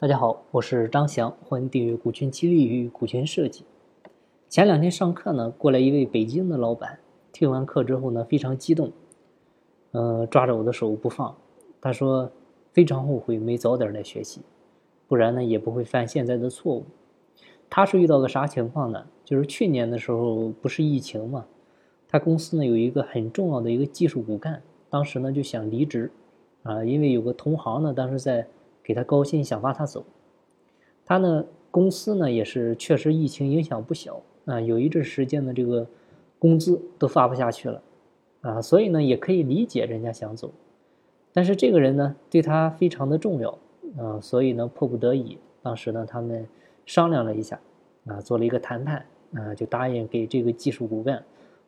大家好，我是张翔，欢迎订阅股权激励与股权设计。前两天上课呢，过来一位北京的老板，听完课之后呢，非常激动，呃，抓着我的手不放。他说非常后悔没早点来学习，不然呢也不会犯现在的错误。他是遇到个啥情况呢？就是去年的时候不是疫情嘛，他公司呢有一个很重要的一个技术骨干，当时呢就想离职，啊，因为有个同行呢当时在。给他高薪，想挖他走。他呢，公司呢也是确实疫情影响不小啊，有一阵时间的这个工资都发不下去了啊，所以呢也可以理解人家想走。但是这个人呢对他非常的重要啊，所以呢迫不得已，当时呢他们商量了一下啊，做了一个谈判啊，就答应给这个技术骨干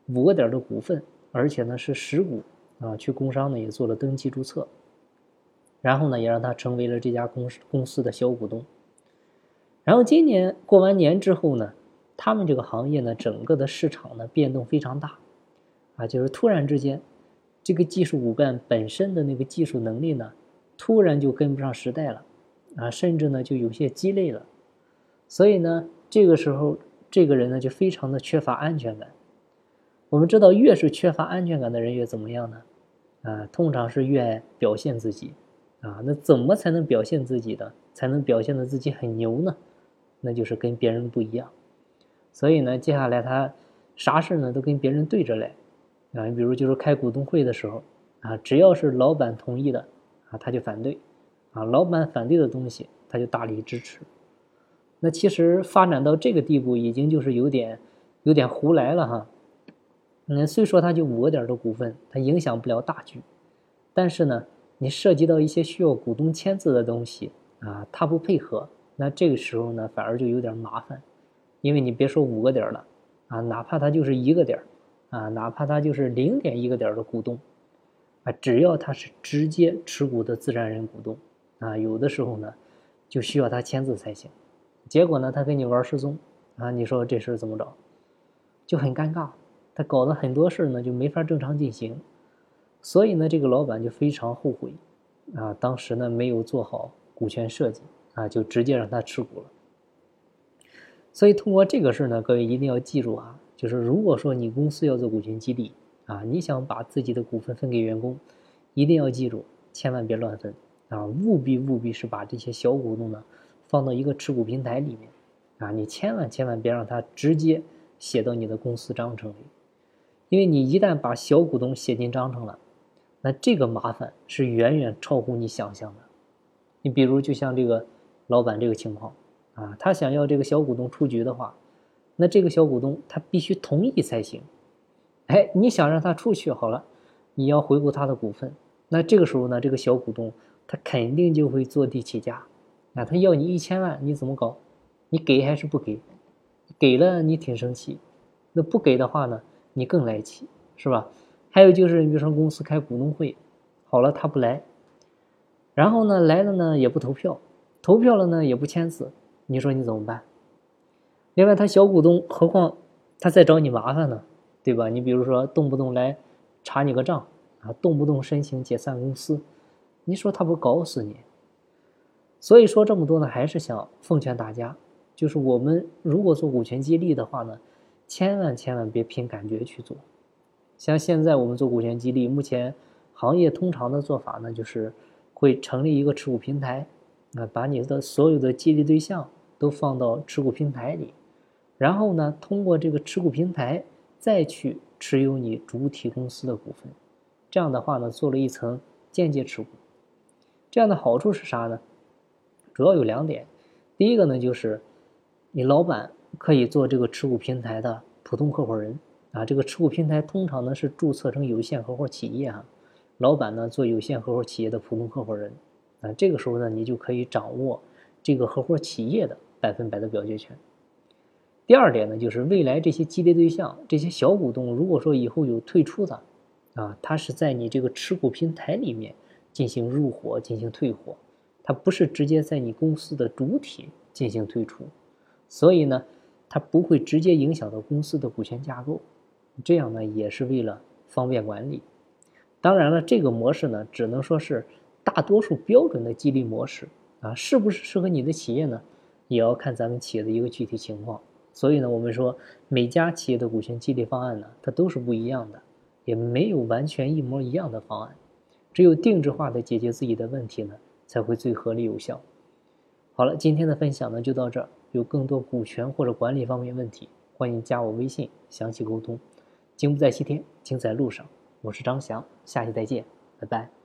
五个点的股份，而且呢是实股啊，去工商呢也做了登记注册。然后呢，也让他成为了这家公司公司的小股东。然后今年过完年之后呢，他们这个行业呢，整个的市场呢变动非常大，啊，就是突然之间，这个技术骨干本身的那个技术能力呢，突然就跟不上时代了，啊，甚至呢就有些鸡肋了。所以呢，这个时候这个人呢就非常的缺乏安全感。我们知道，越是缺乏安全感的人越怎么样呢？啊，通常是越爱表现自己。啊，那怎么才能表现自己的，才能表现的自己很牛呢？那就是跟别人不一样。所以呢，接下来他啥事呢都跟别人对着来。啊，你比如就是开股东会的时候，啊，只要是老板同意的，啊，他就反对；啊，老板反对的东西，他就大力支持。那其实发展到这个地步，已经就是有点有点胡来了哈。那虽说他就五个点的股份，他影响不了大局，但是呢。你涉及到一些需要股东签字的东西啊，他不配合，那这个时候呢，反而就有点麻烦，因为你别说五个点了，啊，哪怕他就是一个点啊，哪怕他就是零点一个点的股东，啊，只要他是直接持股的自然人股东，啊，有的时候呢，就需要他签字才行，结果呢，他跟你玩失踪，啊，你说这事怎么着，就很尴尬，他搞的很多事呢就没法正常进行。所以呢，这个老板就非常后悔，啊，当时呢没有做好股权设计，啊，就直接让他持股了。所以通过这个事呢，各位一定要记住啊，就是如果说你公司要做股权激励，啊，你想把自己的股份分给员工，一定要记住，千万别乱分，啊，务必务必是把这些小股东呢放到一个持股平台里面，啊，你千万千万别让他直接写到你的公司章程里，因为你一旦把小股东写进章程了。那这个麻烦是远远超乎你想象的。你比如，就像这个老板这个情况啊，他想要这个小股东出局的话，那这个小股东他必须同意才行。哎，你想让他出去好了，你要回购他的股份，那这个时候呢，这个小股东他肯定就会坐地起价。啊，他要你一千万，你怎么搞？你给还是不给？给了你挺生气，那不给的话呢，你更来气，是吧？还有就是，比如说公司开股东会，好了他不来，然后呢来了呢也不投票，投票了呢也不签字，你说你怎么办？另外他小股东，何况他在找你麻烦呢，对吧？你比如说动不动来查你个账啊，动不动申请解散公司，你说他不搞死你？所以说这么多呢，还是想奉劝大家，就是我们如果做股权激励的话呢，千万千万别凭感觉去做。像现在我们做股权激励，目前行业通常的做法呢，就是会成立一个持股平台，啊，把你的所有的激励对象都放到持股平台里，然后呢，通过这个持股平台再去持有你主体公司的股份，这样的话呢，做了一层间接持股。这样的好处是啥呢？主要有两点，第一个呢，就是你老板可以做这个持股平台的普通合伙人。啊，这个持股平台通常呢是注册成有限合伙企业哈，老板呢做有限合伙企业的普通合伙人，啊，这个时候呢你就可以掌握这个合伙企业的百分百的表决权。第二点呢就是未来这些激励对象，这些小股东如果说以后有退出的，啊，他是在你这个持股平台里面进行入伙进行退伙，他不是直接在你公司的主体进行退出，所以呢，它不会直接影响到公司的股权架构。这样呢，也是为了方便管理。当然了，这个模式呢，只能说是大多数标准的激励模式啊，是不是适合你的企业呢？也要看咱们企业的一个具体情况。所以呢，我们说每家企业的股权激励方案呢，它都是不一样的，也没有完全一模一样的方案。只有定制化的解决自己的问题呢，才会最合理有效。好了，今天的分享呢就到这儿。有更多股权或者管理方面问题，欢迎加我微信详细沟通。金不在西天，精在路上。我是张翔，下期再见，拜拜。